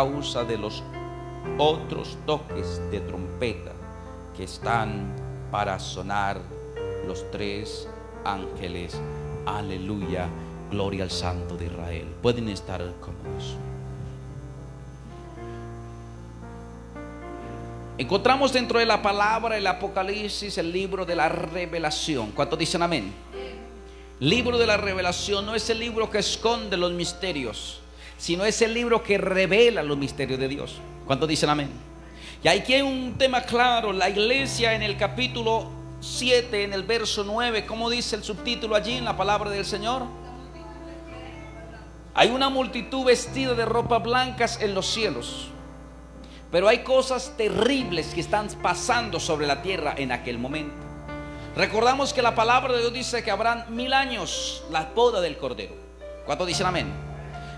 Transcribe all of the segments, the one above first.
causa de los otros toques de trompeta que están para sonar los tres ángeles. Aleluya, gloria al Santo de Israel. Pueden estar cómodos. Encontramos dentro de la palabra el Apocalipsis el libro de la revelación. ¿Cuántos dicen amén? Libro de la revelación no es el libro que esconde los misterios, sino es el libro que revela los misterios de Dios. ¿Cuántos dicen amén? Y aquí hay un tema claro, la iglesia en el capítulo 7, en el verso 9, ¿cómo dice el subtítulo allí en la palabra del Señor? Hay una multitud vestida de ropas blancas en los cielos. Pero hay cosas terribles que están pasando sobre la tierra en aquel momento. Recordamos que la palabra de Dios dice que habrán mil años la boda del Cordero. ¿Cuántos dicen amén?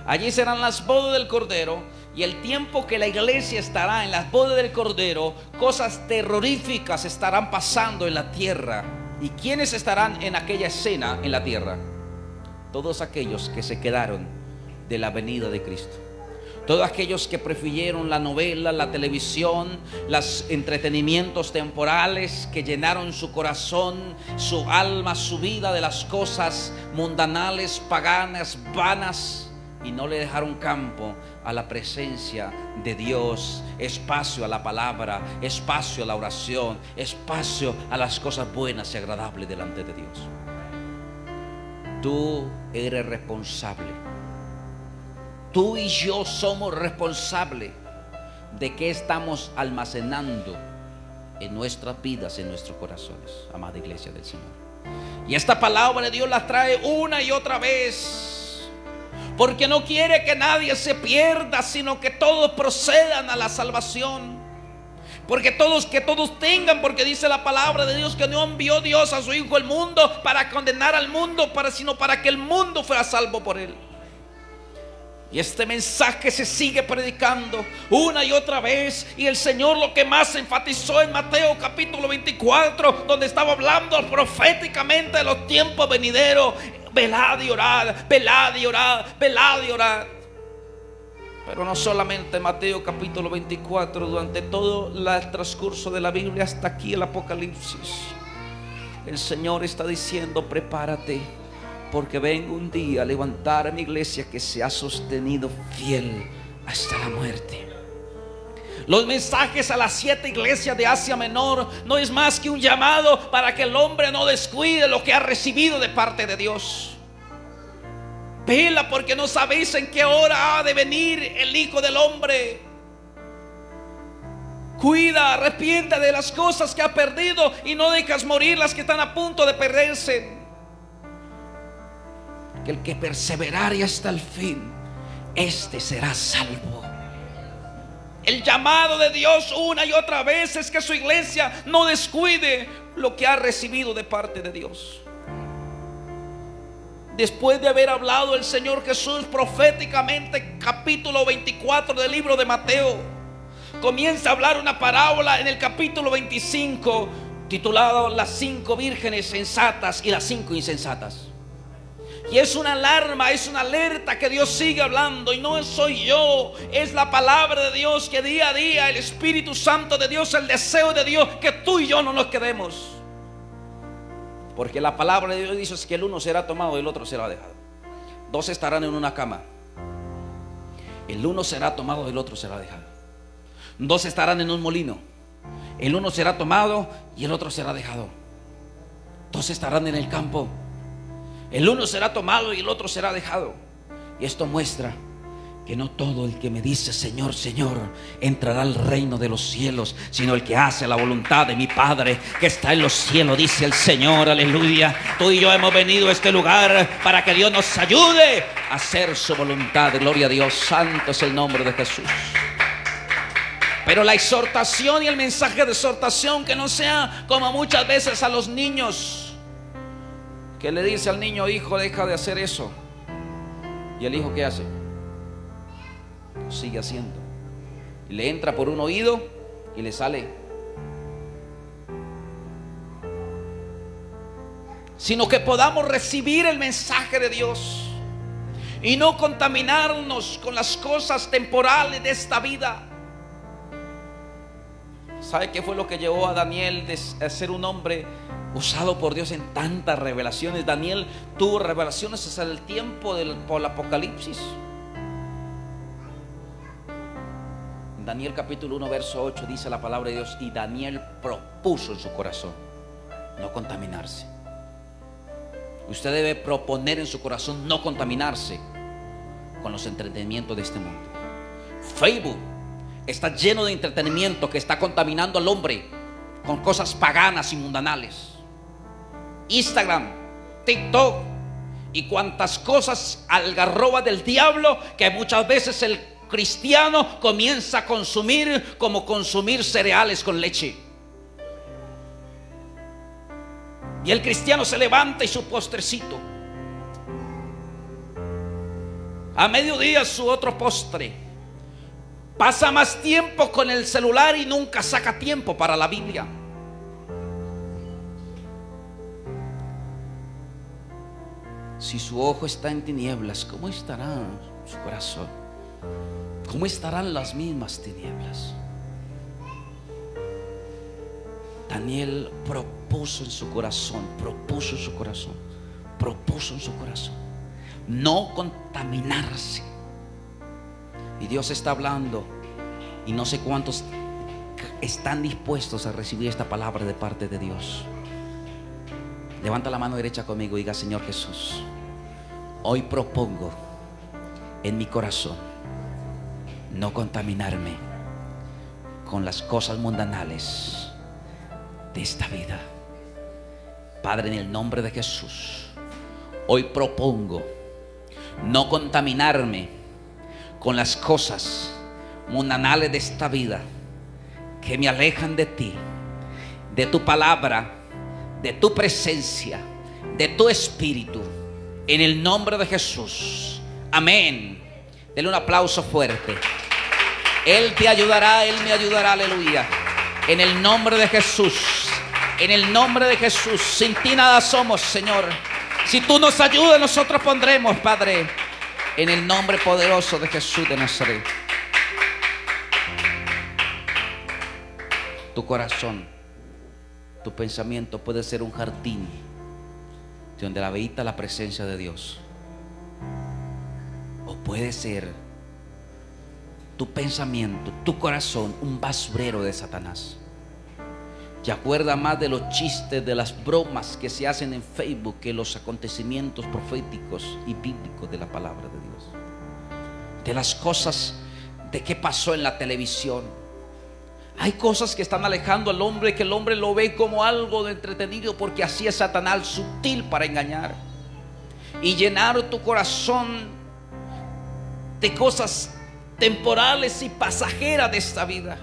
Allí serán las bodas del Cordero y el tiempo que la iglesia estará en las bodas del Cordero, cosas terroríficas estarán pasando en la tierra. ¿Y quiénes estarán en aquella escena en la tierra? Todos aquellos que se quedaron de la venida de Cristo. Todos aquellos que prefirieron la novela, la televisión, los entretenimientos temporales que llenaron su corazón, su alma, su vida de las cosas mundanales, paganas, vanas y no le dejaron campo a la presencia de Dios, espacio a la palabra, espacio a la oración, espacio a las cosas buenas y agradables delante de Dios. Tú eres responsable Tú y yo somos responsables de qué estamos almacenando en nuestras vidas, en nuestros corazones, amada iglesia del Señor. Y esta palabra de Dios la trae una y otra vez. Porque no quiere que nadie se pierda, sino que todos procedan a la salvación. Porque todos, que todos tengan, porque dice la palabra de Dios que no envió Dios a su Hijo al mundo para condenar al mundo, para, sino para que el mundo fuera salvo por él. Y este mensaje se sigue predicando una y otra vez. Y el Señor lo que más enfatizó en Mateo capítulo 24, donde estaba hablando proféticamente de los tiempos venideros. Velad y orad, velad y orad, velad y orad. Pero no solamente Mateo capítulo 24, durante todo el transcurso de la Biblia hasta aquí el Apocalipsis. El Señor está diciendo, prepárate porque vengo un día a levantar a mi iglesia que se ha sostenido fiel hasta la muerte. Los mensajes a las siete iglesias de Asia Menor no es más que un llamado para que el hombre no descuide lo que ha recibido de parte de Dios. Vela porque no sabéis en qué hora ha de venir el Hijo del Hombre. Cuida, arrepienta de las cosas que ha perdido y no dejas morir las que están a punto de perderse que el que perseverare hasta el fin, este será salvo. El llamado de Dios una y otra vez es que su iglesia no descuide lo que ha recibido de parte de Dios. Después de haber hablado el Señor Jesús proféticamente, capítulo 24 del libro de Mateo, comienza a hablar una parábola en el capítulo 25, titulado Las cinco vírgenes sensatas y las cinco insensatas. Y es una alarma, es una alerta que Dios sigue hablando. Y no soy yo, es la palabra de Dios que día a día el Espíritu Santo de Dios, el deseo de Dios, que tú y yo no nos quedemos. Porque la palabra de Dios dice que el uno será tomado y el otro será dejado. Dos estarán en una cama. El uno será tomado y el otro será dejado. Dos estarán en un molino. El uno será tomado y el otro será dejado. Dos estarán en el campo el uno será tomado y el otro será dejado. Y esto muestra que no todo el que me dice Señor, Señor, entrará al reino de los cielos, sino el que hace la voluntad de mi Padre que está en los cielos, dice el Señor, aleluya. Tú y yo hemos venido a este lugar para que Dios nos ayude a hacer su voluntad. Gloria a Dios, santo es el nombre de Jesús. Pero la exhortación y el mensaje de exhortación que no sea como muchas veces a los niños que le dice al niño, hijo, deja de hacer eso. Y el hijo, ¿qué hace? sigue haciendo. Y le entra por un oído y le sale. Sino que podamos recibir el mensaje de Dios. y no contaminarnos con las cosas temporales de esta vida. ¿Sabe qué fue lo que llevó a Daniel a ser un hombre usado por Dios en tantas revelaciones? Daniel tuvo revelaciones hasta el tiempo del Apocalipsis. Daniel capítulo 1, verso 8 dice la palabra de Dios, y Daniel propuso en su corazón no contaminarse. Usted debe proponer en su corazón no contaminarse con los entretenimientos de este mundo. Facebook está lleno de entretenimiento que está contaminando al hombre con cosas paganas y mundanales. Instagram, TikTok y cuantas cosas algarroba del diablo que muchas veces el cristiano comienza a consumir como consumir cereales con leche. Y el cristiano se levanta y su postrecito. A mediodía su otro postre. Pasa más tiempo con el celular y nunca saca tiempo para la Biblia. Si su ojo está en tinieblas, ¿cómo estará su corazón? ¿cómo estarán las mismas tinieblas? Daniel propuso en su corazón, propuso en su corazón, propuso en su corazón no contaminarse. Y Dios está hablando y no sé cuántos están dispuestos a recibir esta palabra de parte de Dios. Levanta la mano derecha conmigo y diga, Señor Jesús, hoy propongo en mi corazón no contaminarme con las cosas mundanales de esta vida. Padre, en el nombre de Jesús, hoy propongo no contaminarme con las cosas mundanales de esta vida que me alejan de ti, de tu palabra, de tu presencia, de tu espíritu. En el nombre de Jesús. Amén. Denle un aplauso fuerte. Él te ayudará, Él me ayudará, aleluya. En el nombre de Jesús. En el nombre de Jesús. Sin ti nada somos, Señor. Si tú nos ayudas, nosotros pondremos, Padre. En el nombre poderoso de Jesús de Nazaret. Tu corazón, tu pensamiento puede ser un jardín donde la habita la presencia de Dios. O puede ser tu pensamiento, tu corazón, un basurero de Satanás. Te acuerda más de los chistes, de las bromas que se hacen en Facebook que los acontecimientos proféticos y bíblicos de la palabra de Dios. De las cosas de qué pasó en la televisión. Hay cosas que están alejando al hombre que el hombre lo ve como algo de entretenido porque así es Satanás sutil para engañar y llenar tu corazón de cosas temporales y pasajeras de esta vida.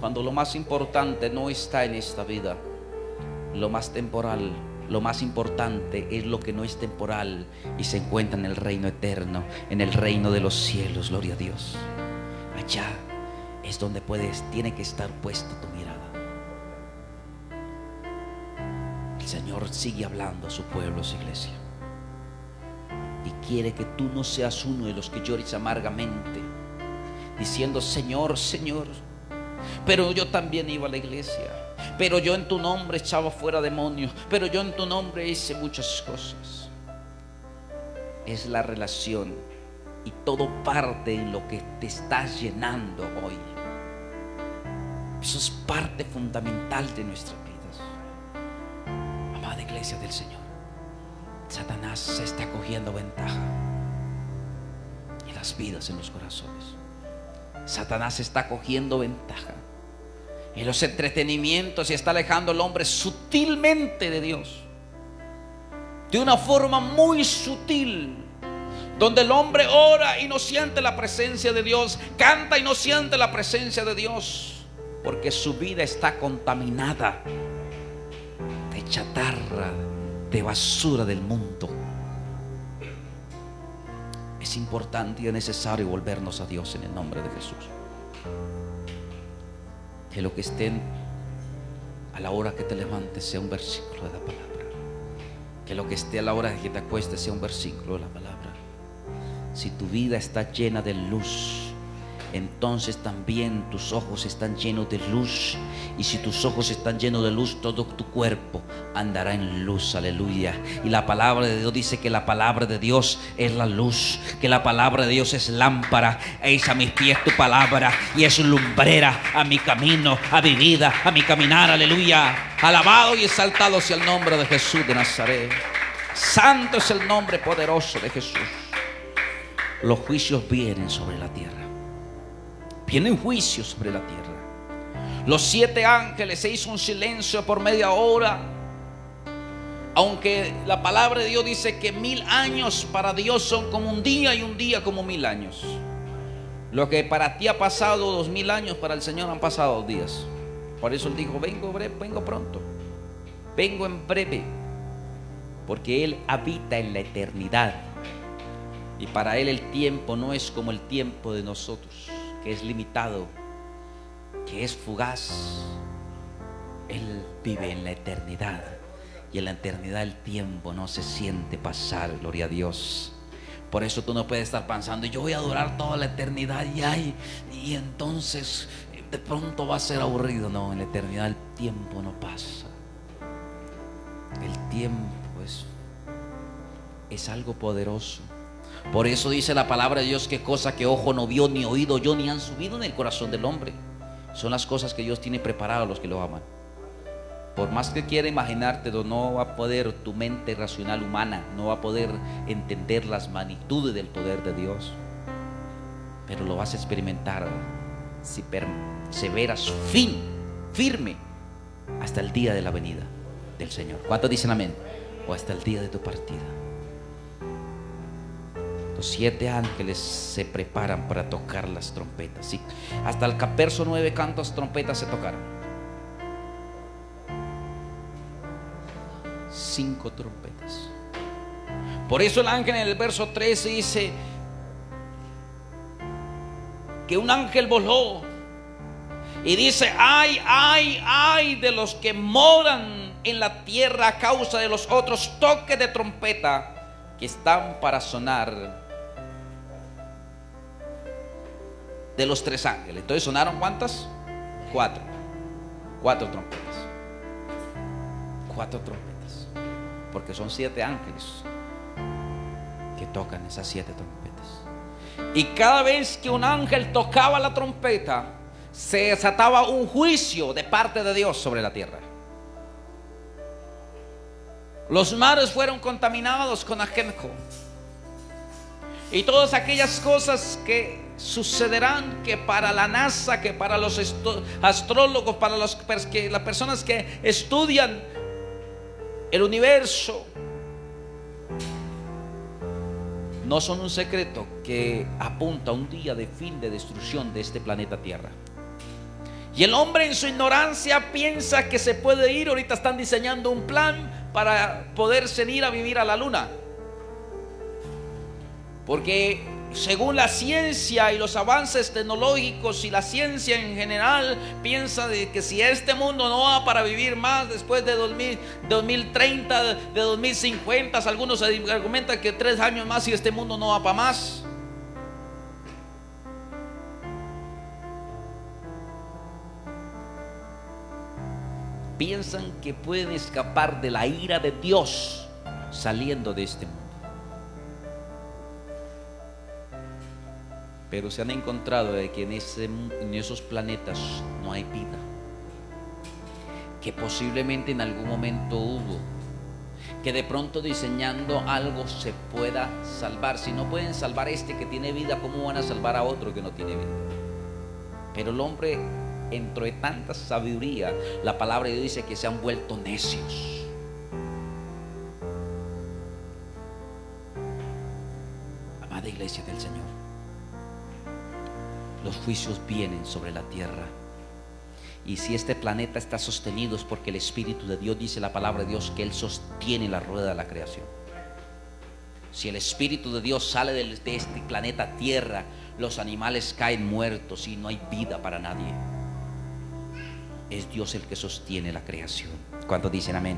Cuando lo más importante no está en esta vida, lo más temporal, lo más importante es lo que no es temporal y se encuentra en el reino eterno, en el reino de los cielos, gloria a Dios. Allá es donde puedes, tiene que estar puesta tu mirada. El Señor sigue hablando a su pueblo, su iglesia y quiere que tú no seas uno de los que llores amargamente, diciendo, Señor, Señor, pero yo también iba a la iglesia, pero yo en tu nombre echaba fuera demonios, pero yo en tu nombre hice muchas cosas. Es la relación y todo parte en lo que te estás llenando hoy. Eso es parte fundamental de nuestras vidas. Amada iglesia del Señor. Satanás se está cogiendo ventaja en las vidas, en los corazones. Satanás está cogiendo ventaja en los entretenimientos y está alejando al hombre sutilmente de Dios. De una forma muy sutil. Donde el hombre ora y no siente la presencia de Dios. Canta y no siente la presencia de Dios. Porque su vida está contaminada de chatarra, de basura del mundo. Es importante y es necesario volvernos a Dios en el nombre de Jesús. Que lo que estén a la hora que te levantes sea un versículo de la palabra. Que lo que esté a la hora que te acuestes sea un versículo de la palabra. Si tu vida está llena de luz, entonces también tus ojos están llenos de luz. Y si tus ojos están llenos de luz, todo tu cuerpo andará en luz. Aleluya. Y la palabra de Dios dice que la palabra de Dios es la luz. Que la palabra de Dios es lámpara. Es a mis pies tu palabra. Y es lumbrera a mi camino, a mi vida, a mi caminar. Aleluya. Alabado y exaltado sea el nombre de Jesús de Nazaret. Santo es el nombre poderoso de Jesús. Los juicios vienen sobre la tierra. Vienen juicios sobre la tierra. Los siete ángeles se hizo un silencio por media hora. Aunque la palabra de Dios dice que mil años para Dios son como un día y un día como mil años. Lo que para ti ha pasado dos mil años, para el Señor han pasado dos días. Por eso Él dijo, vengo, vengo pronto. Vengo en breve. Porque Él habita en la eternidad. Y para Él el tiempo no es como el tiempo de nosotros que es limitado, que es fugaz. Él vive en la eternidad y en la eternidad el tiempo no se siente pasar, gloria a Dios. Por eso tú no puedes estar pensando, yo voy a durar toda la eternidad y, ay, y entonces de pronto va a ser aburrido. No, en la eternidad el tiempo no pasa. El tiempo es, es algo poderoso. Por eso dice la palabra de Dios que cosa que ojo no vio, ni oído yo, ni han subido en el corazón del hombre. Son las cosas que Dios tiene preparado a los que lo aman. Por más que quiera imaginarte, no va a poder tu mente racional humana, no va a poder entender las magnitudes del poder de Dios. Pero lo vas a experimentar si perseveras fin, firme, hasta el día de la venida del Señor. ¿Cuántos dicen amén? O hasta el día de tu partida. Los siete ángeles se preparan para tocar las trompetas. ¿sí? Hasta el verso 9 cantos trompetas se tocaron. Cinco trompetas. Por eso el ángel en el verso 13 dice que un ángel voló y dice, ay, ay, ay de los que moran en la tierra a causa de los otros toques de trompeta que están para sonar de los tres ángeles. Entonces sonaron cuántas? Cuatro. Cuatro trompetas. Cuatro trompetas. Porque son siete ángeles que tocan esas siete trompetas. Y cada vez que un ángel tocaba la trompeta, se desataba un juicio de parte de Dios sobre la tierra. Los mares fueron contaminados con ajenjo. Y todas aquellas cosas que sucederán que para la NASA, que para los astrólogos, para las personas que estudian el universo, no son un secreto que apunta a un día de fin de destrucción de este planeta Tierra. Y el hombre en su ignorancia piensa que se puede ir, ahorita están diseñando un plan para poderse ir a vivir a la luna. Porque según la ciencia y los avances tecnológicos y la ciencia en general, piensa de que si este mundo no va para vivir más después de 2030, de 2050, algunos argumentan que tres años más y este mundo no va para más. Piensan que pueden escapar de la ira de Dios saliendo de este mundo. Pero se han encontrado de que en, esos planetas no hay vida, que posiblemente en algún momento hubo, que de pronto diseñando algo se pueda salvar. Si no pueden salvar este que tiene vida, ¿cómo van a salvar a otro que no tiene vida? Pero el hombre, entre tanta sabiduría, la palabra de Dios dice que se han vuelto necios. Amada iglesia del Señor juicios vienen sobre la tierra. Y si este planeta está sostenido es porque el Espíritu de Dios dice la palabra de Dios que Él sostiene la rueda de la creación. Si el Espíritu de Dios sale de este planeta Tierra, los animales caen muertos y no hay vida para nadie. Es Dios el que sostiene la creación. cuando dicen amén?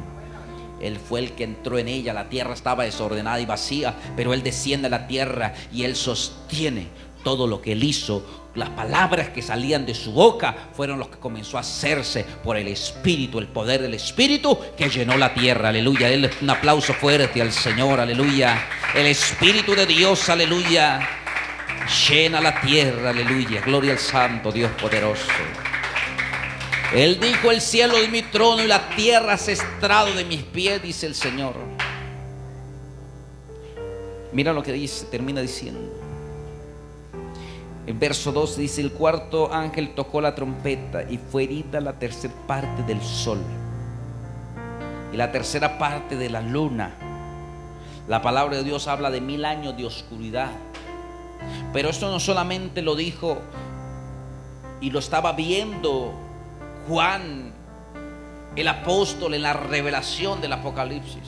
Él fue el que entró en ella. La tierra estaba desordenada y vacía, pero Él desciende a la tierra y Él sostiene todo lo que Él hizo. Las palabras que salían de su boca fueron los que comenzó a hacerse por el Espíritu, el poder del Espíritu que llenó la tierra. Aleluya. Él, un aplauso fuerte al Señor. Aleluya. El Espíritu de Dios. Aleluya. Llena la tierra. Aleluya. Gloria al Santo Dios poderoso. Él dijo, el cielo es mi trono y la tierra es estrado de mis pies, dice el Señor. Mira lo que dice, termina diciendo. El verso 2 dice, el cuarto ángel tocó la trompeta y fue herida la tercera parte del sol y la tercera parte de la luna. La palabra de Dios habla de mil años de oscuridad. Pero esto no solamente lo dijo y lo estaba viendo Juan, el apóstol, en la revelación del Apocalipsis,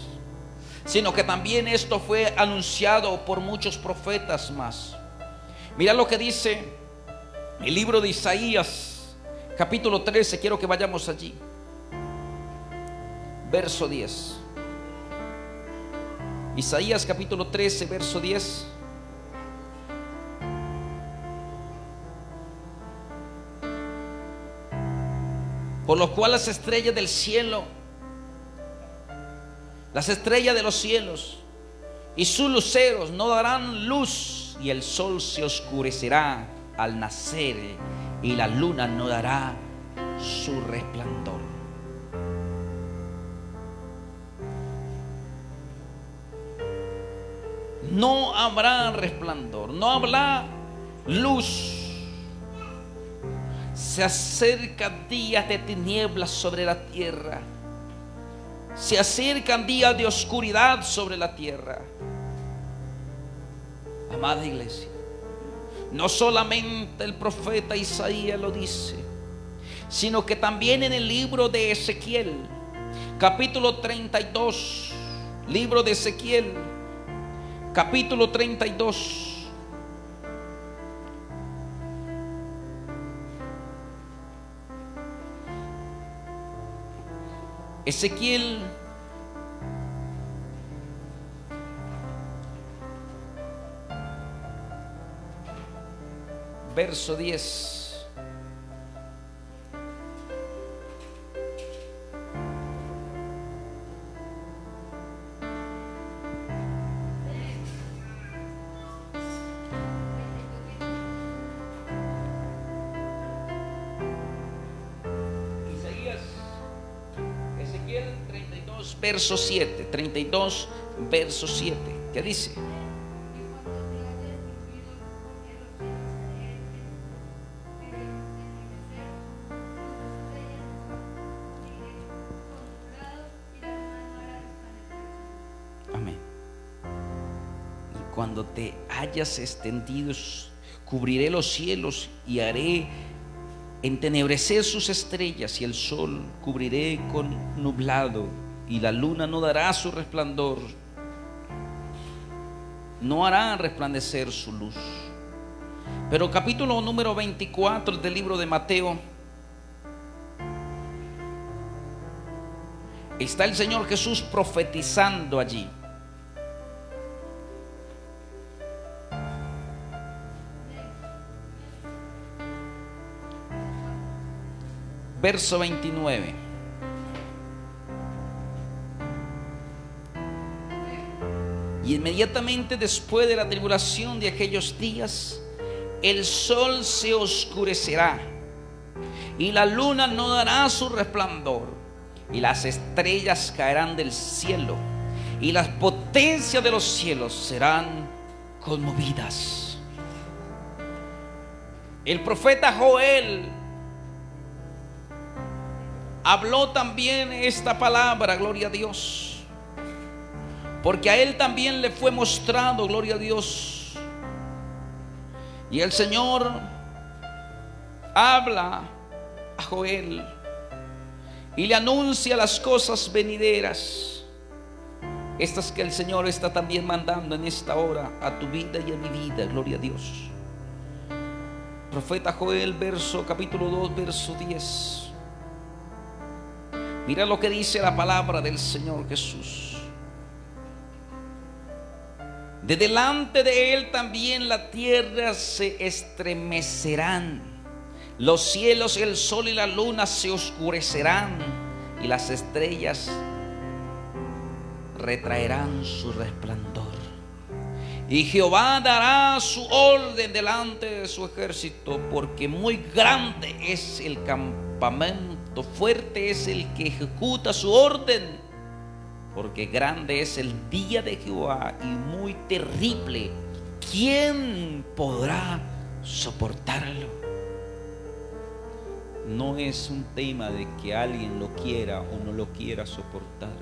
sino que también esto fue anunciado por muchos profetas más. Mira lo que dice el libro de Isaías, capítulo 13, quiero que vayamos allí. Verso 10. Isaías capítulo 13, verso 10. por lo cual las estrellas del cielo, las estrellas de los cielos y sus luceros no darán luz y el sol se oscurecerá al nacer y la luna no dará su resplandor. No habrá resplandor, no habrá luz se acercan días de tinieblas sobre la tierra. Se acercan días de oscuridad sobre la tierra. Amada iglesia, no solamente el profeta Isaías lo dice, sino que también en el libro de Ezequiel, capítulo 32, libro de Ezequiel, capítulo 32. Ezequiel verso 10. verso 7. 32, verso 7. ¿Qué dice? Cuando te hayas extendido, cubriré los cielos y haré entenebrecer sus estrellas y el sol cubriré con nublado y la luna no dará su resplandor, no hará resplandecer su luz. Pero capítulo número 24 del libro de Mateo, está el Señor Jesús profetizando allí. Verso 29. Y inmediatamente después de la tribulación de aquellos días, el sol se oscurecerá y la luna no dará su resplandor y las estrellas caerán del cielo y las potencias de los cielos serán conmovidas. El profeta Joel habló también esta palabra, gloria a Dios. Porque a él también le fue mostrado, gloria a Dios. Y el Señor habla a Joel y le anuncia las cosas venideras. Estas que el Señor está también mandando en esta hora a tu vida y a mi vida, gloria a Dios. Profeta Joel, verso capítulo 2, verso 10. Mira lo que dice la palabra del Señor Jesús. De delante de Él también la tierra se estremecerán. Los cielos, el sol y la luna se oscurecerán y las estrellas retraerán su resplandor. Y Jehová dará su orden delante de su ejército, porque muy grande es el campamento, fuerte es el que ejecuta su orden, porque grande es el día de Jehová y muy terrible. ¿Quién podrá soportarlo? No es un tema de que alguien lo quiera o no lo quiera soportar.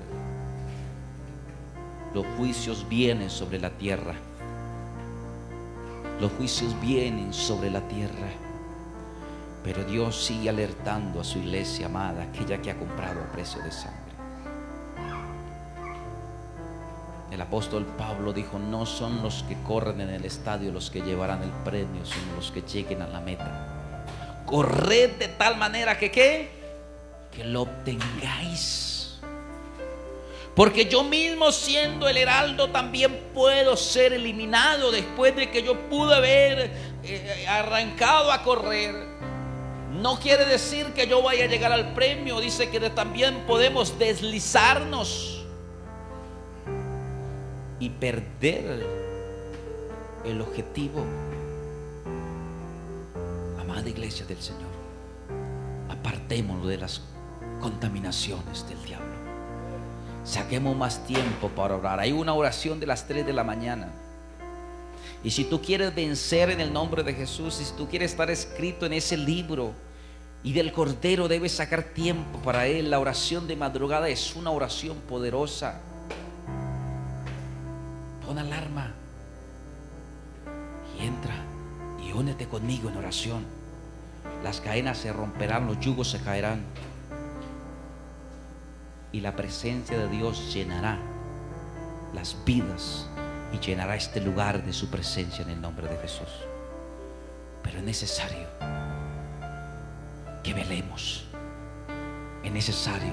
Los juicios vienen sobre la tierra. Los juicios vienen sobre la tierra. Pero Dios sigue alertando a su iglesia amada, aquella que ha comprado a precio de sangre. El apóstol Pablo dijo, no son los que corren en el estadio los que llevarán el premio, sino los que lleguen a la meta. Corred de tal manera que qué? Que lo obtengáis. Porque yo mismo siendo el heraldo también puedo ser eliminado después de que yo pude haber eh, arrancado a correr. No quiere decir que yo vaya a llegar al premio, dice que también podemos deslizarnos y perder el objetivo. Amada iglesia del Señor, apartémonos de las contaminaciones del diablo. Saquemos más tiempo para orar. Hay una oración de las 3 de la mañana. Y si tú quieres vencer en el nombre de Jesús, y si tú quieres estar escrito en ese libro y del Cordero, debes sacar tiempo para Él. La oración de madrugada es una oración poderosa. Pon alarma y entra y únete conmigo en oración. Las cadenas se romperán, los yugos se caerán y la presencia de Dios llenará las vidas y llenará este lugar de su presencia en el nombre de Jesús. Pero es necesario que velemos. Es necesario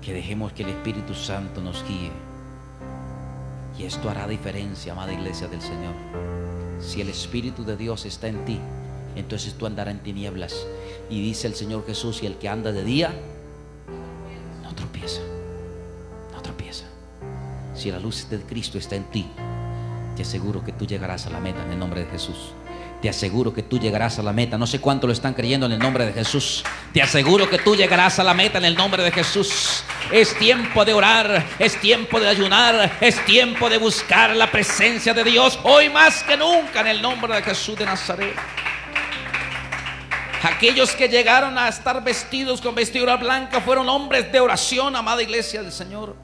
que dejemos que el Espíritu Santo nos guíe. Y esto hará diferencia, amada iglesia del Señor. Si el Espíritu de Dios está en ti, entonces tú andarás en tinieblas. Y dice el Señor Jesús, y el que anda de día, Si la luz de Cristo está en ti, te aseguro que tú llegarás a la meta en el nombre de Jesús. Te aseguro que tú llegarás a la meta. No sé cuánto lo están creyendo en el nombre de Jesús. Te aseguro que tú llegarás a la meta en el nombre de Jesús. Es tiempo de orar, es tiempo de ayunar, es tiempo de buscar la presencia de Dios hoy más que nunca en el nombre de Jesús de Nazaret. Aquellos que llegaron a estar vestidos con vestidura blanca fueron hombres de oración, amada iglesia del Señor.